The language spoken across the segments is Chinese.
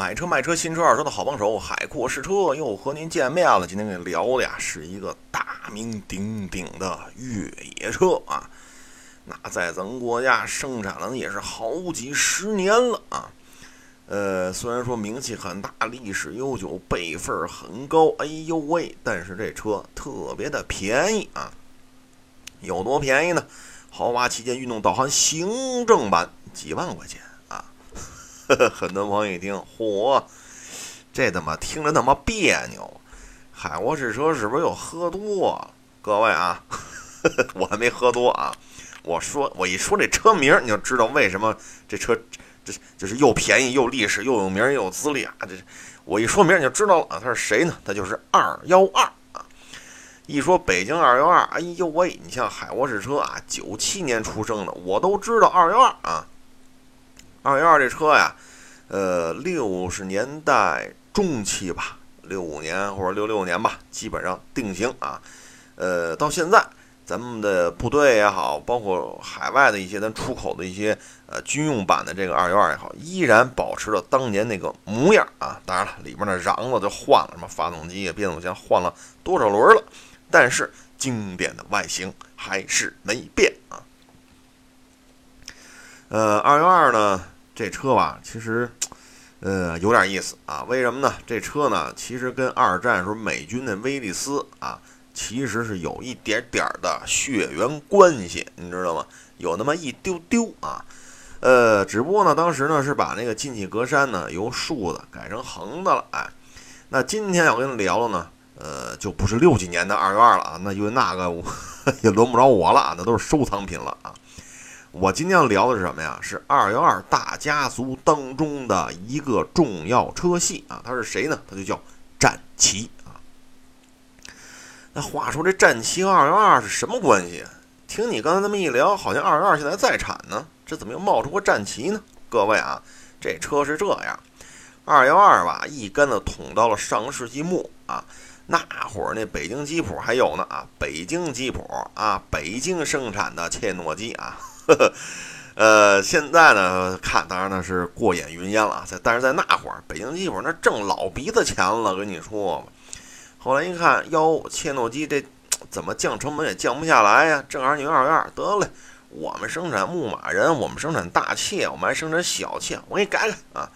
买车卖车新车二手的好帮手，海阔试车又和您见面了。今天给聊的呀，是一个大名鼎鼎的越野车啊。那在咱们国家生产了也是好几十年了啊。呃，虽然说名气很大，历史悠久，辈分很高，哎呦喂，但是这车特别的便宜啊。有多便宜呢？豪华旗舰运动导航行政版几万块钱。很多朋友一听，嚯，这怎么听着那么别扭？海沃士车是不是又喝多了？各位啊，我还没喝多啊。我说，我一说这车名，你就知道为什么这车这就是又便宜又历史又有名又有资历啊。这我一说名你就知道了啊，他是谁呢？他就是二幺二啊。一说北京二幺二，哎呦喂，你像海沃士车啊，九七年出生的，我都知道二幺二啊。二幺二这车呀，呃，六十年代中期吧，六五年或者六六年吧，基本上定型啊。呃，到现在，咱们的部队也好，包括海外的一些咱出口的一些呃军用版的这个二幺二也好，依然保持着当年那个模样啊。当然了，里边的瓤子就换了，什么发动机啊、变速箱换了多少轮了，但是经典的外形还是没变啊。呃，二幺二呢，这车吧，其实，呃，有点意思啊。为什么呢？这车呢，其实跟二战时候美军的威利斯啊，其实是有一点点的血缘关系，你知道吗？有那么一丢丢啊。呃，只不过呢，当时呢是把那个进气格栅呢由竖的改成横的了。哎，那今天要跟你聊的呢，呃，就不是六几年的二幺二了啊，那因为那个 也轮不着我了，那都是收藏品了啊。我今天要聊的是什么呀？是二幺二大家族当中的一个重要车系啊！它是谁呢？它就叫战旗啊。那话说这战旗和二幺二是什么关系？听你刚才这么一聊，好像二幺二现在在产呢，这怎么又冒出个战旗呢？各位啊，这车是这样，二幺二吧，一竿子捅到了上世纪末啊。那会儿那北京吉普还有呢啊，北京吉普啊，北京生产的切诺基啊。呵，呃，现在呢看，当然呢是过眼云烟了。在但是在那会儿，北京吉普那挣老鼻子钱了，跟你说吧。后来一看，哟，切诺基这 怎么降成本也降不下来呀？正好你二二得嘞，我们生产牧马人，我们生产大切，我们还生产小切，我给你改改啊。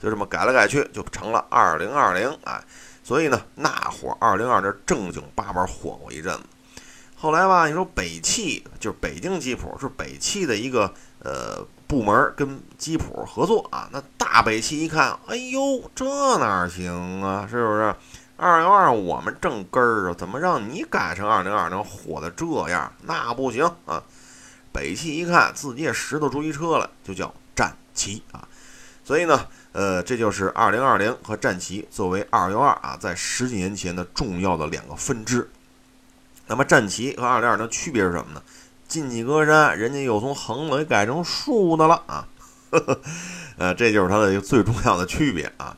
就这么改来改去，就成了二零二零哎。所以呢，那会儿二零二这正经八百火过一阵子。后来吧，你说北汽就是北京吉普，是北汽的一个呃部门跟吉普合作啊。那大北汽一看，哎呦，这哪行啊？是不是？二幺二我们正根儿啊，怎么让你改成二零二能火的这样？那不行啊！北汽一看自己也拾掇出一车来，就叫战旗啊。所以呢，呃，这就是二零二零和战旗作为二幺二啊，在十几年前的重要的两个分支。那么战旗和二零二零区别是什么呢？进气格栅，人家又从横的改成竖的了啊！呵呵呃，这就是它的一个最重要的区别啊！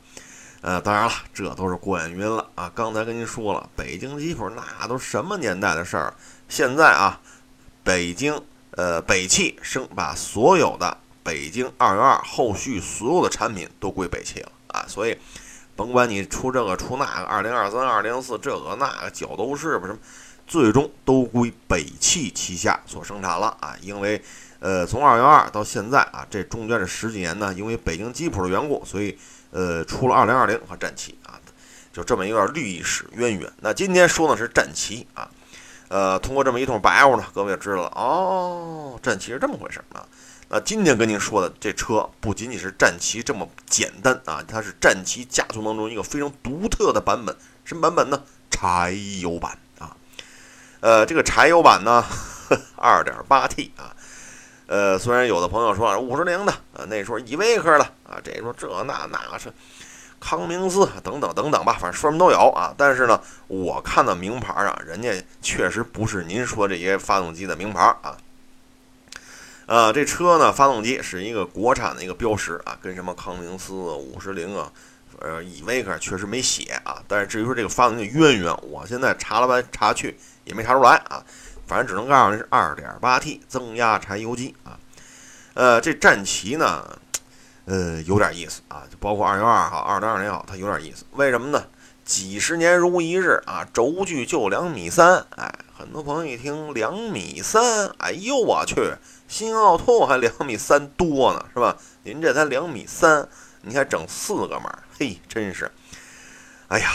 呃，当然了，这都是过眼云了啊！刚才跟您说了，北京吉普那都什么年代的事儿？现在啊，北京呃北汽生把所有的北京二幺二后续所有的产品都归北汽了啊！所以甭管你出这个出那个，二零二三、二零四这个那个角斗士不是？最终都归北汽旗下所生产了啊，因为，呃，从二幺二到现在啊，这中间这十几年呢，因为北京吉普的缘故，所以，呃，出了二零二零和战旗啊，就这么一段历史渊源。那今天说的是战旗啊，呃，通过这么一通白话呢，各位就知道了哦，战旗是这么回事啊。那今天跟您说的这车不仅仅是战旗这么简单啊，它是战旗家族当中一个非常独特的版本，什么版本呢？柴油版。呃，这个柴油版呢，二点八 T 啊，呃，虽然有的朋友说五十铃的，呃，那时候依维柯的啊，这说这那那是康明斯等等等等吧，反正说什么都有啊。但是呢，我看的名牌啊，人家确实不是您说这些发动机的名牌啊。呃，这车呢，发动机是一个国产的一个标识啊，跟什么康明斯、五十铃啊，呃，依维克确实没写啊。但是至于说这个发动机的渊源，我现在查了来查去。也没查出来啊，反正只能告诉你是二点八 T 增压柴油机啊。呃，这战旗呢，呃，有点意思啊，就包括二幺二号、二零二零号，它有点意思。为什么呢？几十年如一日啊，轴距就两米三。哎，很多朋友一听两米三，哎呦我去，新奥拓还两米三多呢，是吧？您这才两米三，你还整四个码，嘿，真是，哎呀，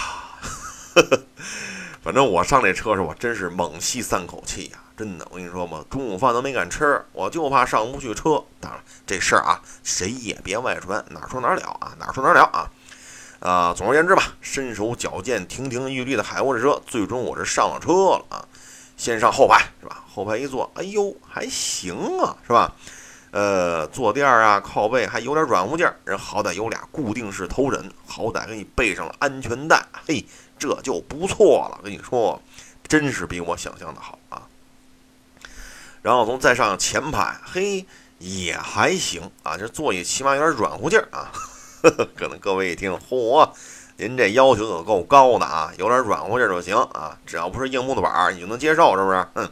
反正我上这车时，我真是猛吸三口气呀。真的，我跟你说嘛，中午饭都没敢吃，我就怕上不去车。当然，这事儿啊，谁也别外传，哪说哪了啊，哪说哪了啊。啊，总而言之吧，身手矫健、亭亭玉立的海沃士车，最终我是上了车了啊。先上后排是吧？后排一坐，哎呦，还行啊，是吧？呃，坐垫啊，靠背还有点软乎劲儿，人好歹有俩固定式头枕，好歹给你备上了安全带，嘿，这就不错了。跟你说，真是比我想象的好啊。然后从再上前排，嘿，也还行啊，这座椅起码有点软乎劲儿啊。可能各位一听，嚯，您这要求可够高的啊，有点软乎劲儿就行啊，只要不是硬木头板儿，你就能接受，是不是？嗯，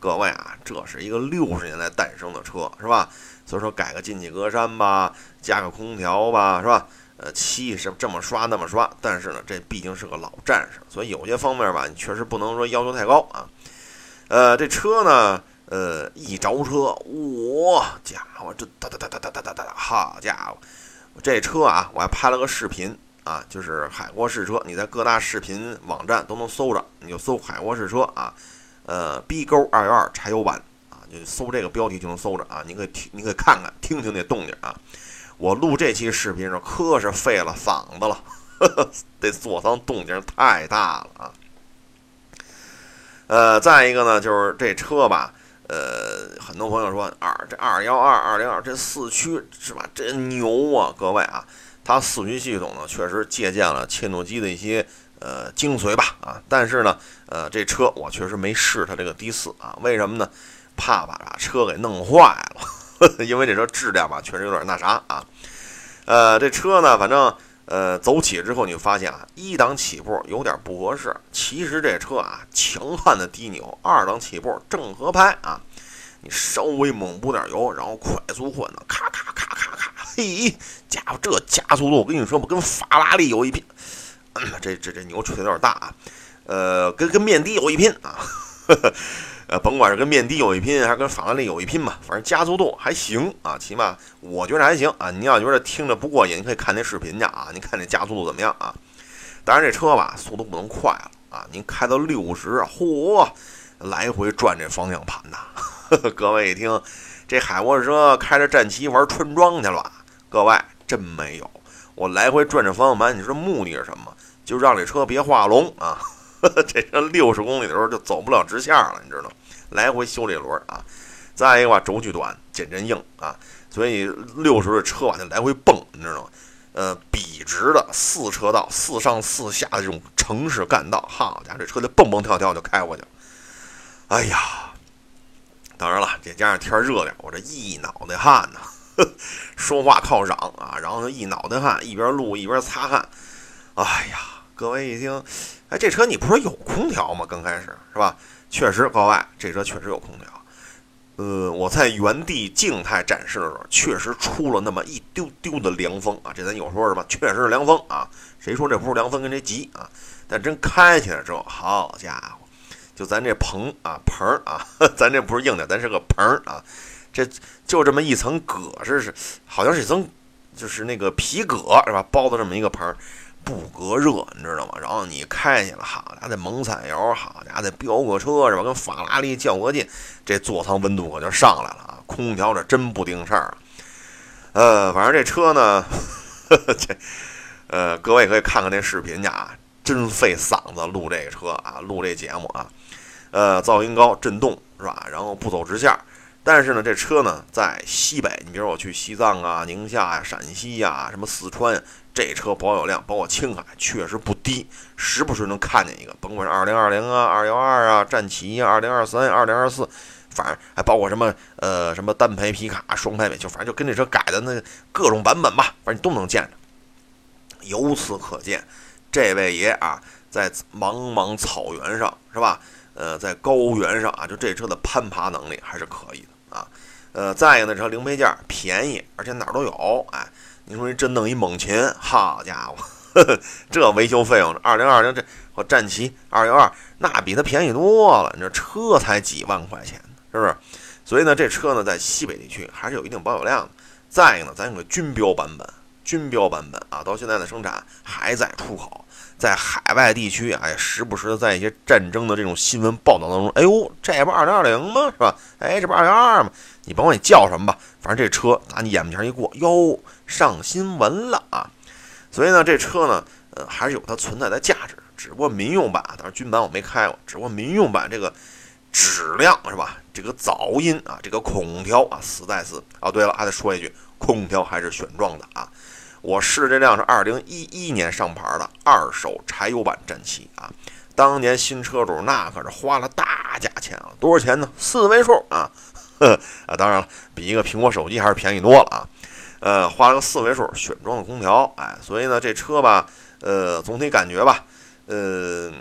各位啊，这是一个六十年代诞生的车，是吧？所以说改个进气格栅吧，加个空调吧，是吧？呃，漆是这么刷那么刷，但是呢，这毕竟是个老战士，所以有些方面吧，你确实不能说要求太高啊。呃，这车呢？呃，一着车，哇家伙，这哒哒哒哒哒哒哒哒，好家伙，这车啊，我还拍了个视频啊，就是海沃试车，你在各大视频网站都能搜着，你就搜海沃试车啊，呃，B 勾二幺二柴油版啊，就搜这个标题就能搜着啊，你可以听，你可以看看，听听那动静啊。我录这期视频时候可是费了嗓子了，这座舱动静太大了啊。呃，再一个呢，就是这车吧。呃，很多朋友说二这二幺二二零二这四驱是吧？真牛啊！各位啊，它四驱系统呢，确实借鉴了切诺基的一些呃精髓吧啊。但是呢，呃，这车我确实没试它这个 D 四啊，为什么呢？怕把车给弄坏了，因为这车质量吧，确实有点那啥啊。呃，这车呢，反正呃走起之后，你发现啊，一档起步有点不合适。其实这车啊，强悍的低扭，二档起步正合拍啊。你稍微猛补点油，然后快速换挡，咔咔咔咔咔，嘿，家伙这加速度，我跟你说吧，跟法拉利有一拼。这这这牛吹的有点大啊，呃，跟跟面的有一拼啊，呃，甭管是跟面的有一拼，还是跟法拉利有一拼吧，反正加速度还行啊，起码我觉得还行啊。你要觉得听着不过瘾，你可以看那视频去啊，你看这加速度怎么样啊？当然这车吧，速度不能快了啊，您开到六十，嚯，来回转这方向盘呐。各位一听，这海沃士车开着战旗玩春装去了？各位真没有，我来回转着方向盘，你说目的是什么？就让这车别画龙 啊！这车六十公里的时候就走不了直线了，你知道？来回修这轮啊！再一个吧，轴距短，减震硬啊，所以六十的车往就来回蹦，你知道吗？呃，笔直的四车道，四上四下的这种城市干道，好家伙，这车就蹦蹦跳跳就开过去了。哎呀！当然了，再加上天热点，我这一脑袋汗呢，说话靠嚷啊，然后一脑袋汗，一边录一边擦汗。哎呀，各位一听，哎，这车你不是有空调吗？刚开始是吧？确实，各位，这车确实有空调。呃，我在原地静态展示的时候，确实出了那么一丢丢的凉风啊。这咱有说什么？确实是凉风啊。谁说这不是凉风？跟这急啊？但真开起来之后，好家伙！就咱这棚啊，棚啊，咱这不是硬的，咱是个棚啊，这就这么一层革是是，好像是一层，就是那个皮革是吧？包的这么一个棚，不隔热，你知道吗？然后你开去了，好家伙，得猛踩油，好家伙，得飙个车是吧？跟法拉利较个劲，这座舱温度可就上来了啊！空调这真不顶事儿，呃，反正这车呢，呵 呵这呃，各位可以看看那视频去啊，真费嗓子录这个车啊，录这节目啊。呃，噪音高，震动是吧？然后不走直线，但是呢，这车呢在西北，你比如我去西藏啊、宁夏呀、陕西呀、什么四川，这车保有量，包括青海，确实不低，时不时能看见一个，甭管是二零二零啊、二幺二啊、战旗啊、二零二三、二零二四，反正还包括什么呃什么单排皮卡、双排尾，就反正就跟这车改的那各种版本吧，反正你都能见着。由此可见，这位爷啊，在茫茫草原上是吧？呃，在高原上啊，就这车的攀爬能力还是可以的啊。呃，再一个，那车零配件便宜，而且哪儿都有，哎，你说你真弄一猛禽，好家伙，呵呵这维修费用，二零二零这我战旗二幺二那比它便宜多了。你这车才几万块钱，是不是？所以呢，这车呢在西北地区还是有一定保有量的。再一个呢，咱有个军标版本，军标版本啊，到现在的生产还在出口，在海外地区，哎，时不时的在一些战争的这种新闻报道当中，哎呦，这不二零二零吗？是吧？哎，这不二幺二吗？你甭管你叫什么吧，反正这车拿你眼前一过，哟，上新闻了啊！所以呢，这车呢，呃，还是有它存在的价值。只不过民用版，当然军版我没开过，只不过民用版这个。质量是吧？这个噪音啊，这个空调啊，实在是哦。对了，还得说一句，空调还是选装的啊。我试这辆是二零一一年上牌的二手柴油版战旗啊。当年新车主那可是花了大价钱啊，多少钱呢？四位数啊，呵 啊，当然了，比一个苹果手机还是便宜多了啊。呃，花了个四位数选装的空调，哎，所以呢，这车吧，呃，总体感觉吧，呃，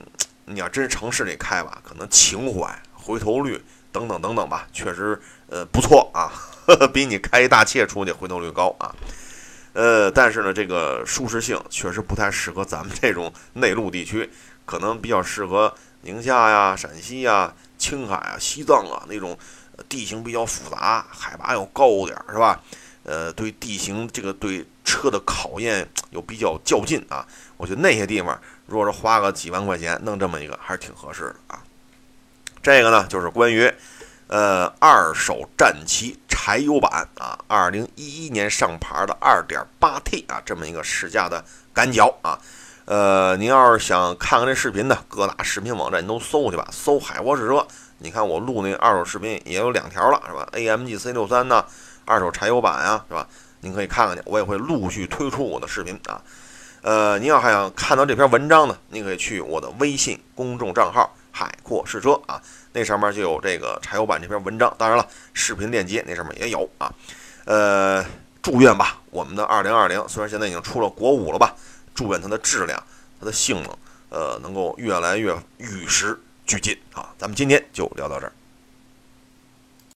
你要真是城市里开吧，可能情怀。回头率等等等等吧，确实呃不错啊，比你开一大切出去回头率高啊。呃，但是呢，这个舒适性确实不太适合咱们这种内陆地区，可能比较适合宁夏呀、陕西呀、青海啊、西藏啊那种地形比较复杂、海拔又高点儿，是吧？呃，对地形这个对车的考验又比较较劲啊。我觉得那些地方，如果是花个几万块钱弄这么一个，还是挺合适的啊。这个呢，就是关于，呃，二手战旗柴油版啊，二零一一年上牌的二点八 T 啊，这么一个试驾的感脚啊。呃，您要是想看看这视频呢，各大视频网站你都搜去吧，搜海沃士车。你看我录那二手视频也有两条了，是吧？AMG C 六三呢，二手柴油版啊，是吧？您可以看看去，我也会陆续推出我的视频啊。呃，您要还想看到这篇文章呢，您可以去我的微信公众账号。海阔试车啊，那上面就有这个柴油版这篇文章。当然了，视频链接那上面也有啊。呃，祝愿吧，我们的二零二零虽然现在已经出了国五了吧，祝愿它的质量、它的性能，呃，能够越来越与时俱进啊。咱们今天就聊到这儿。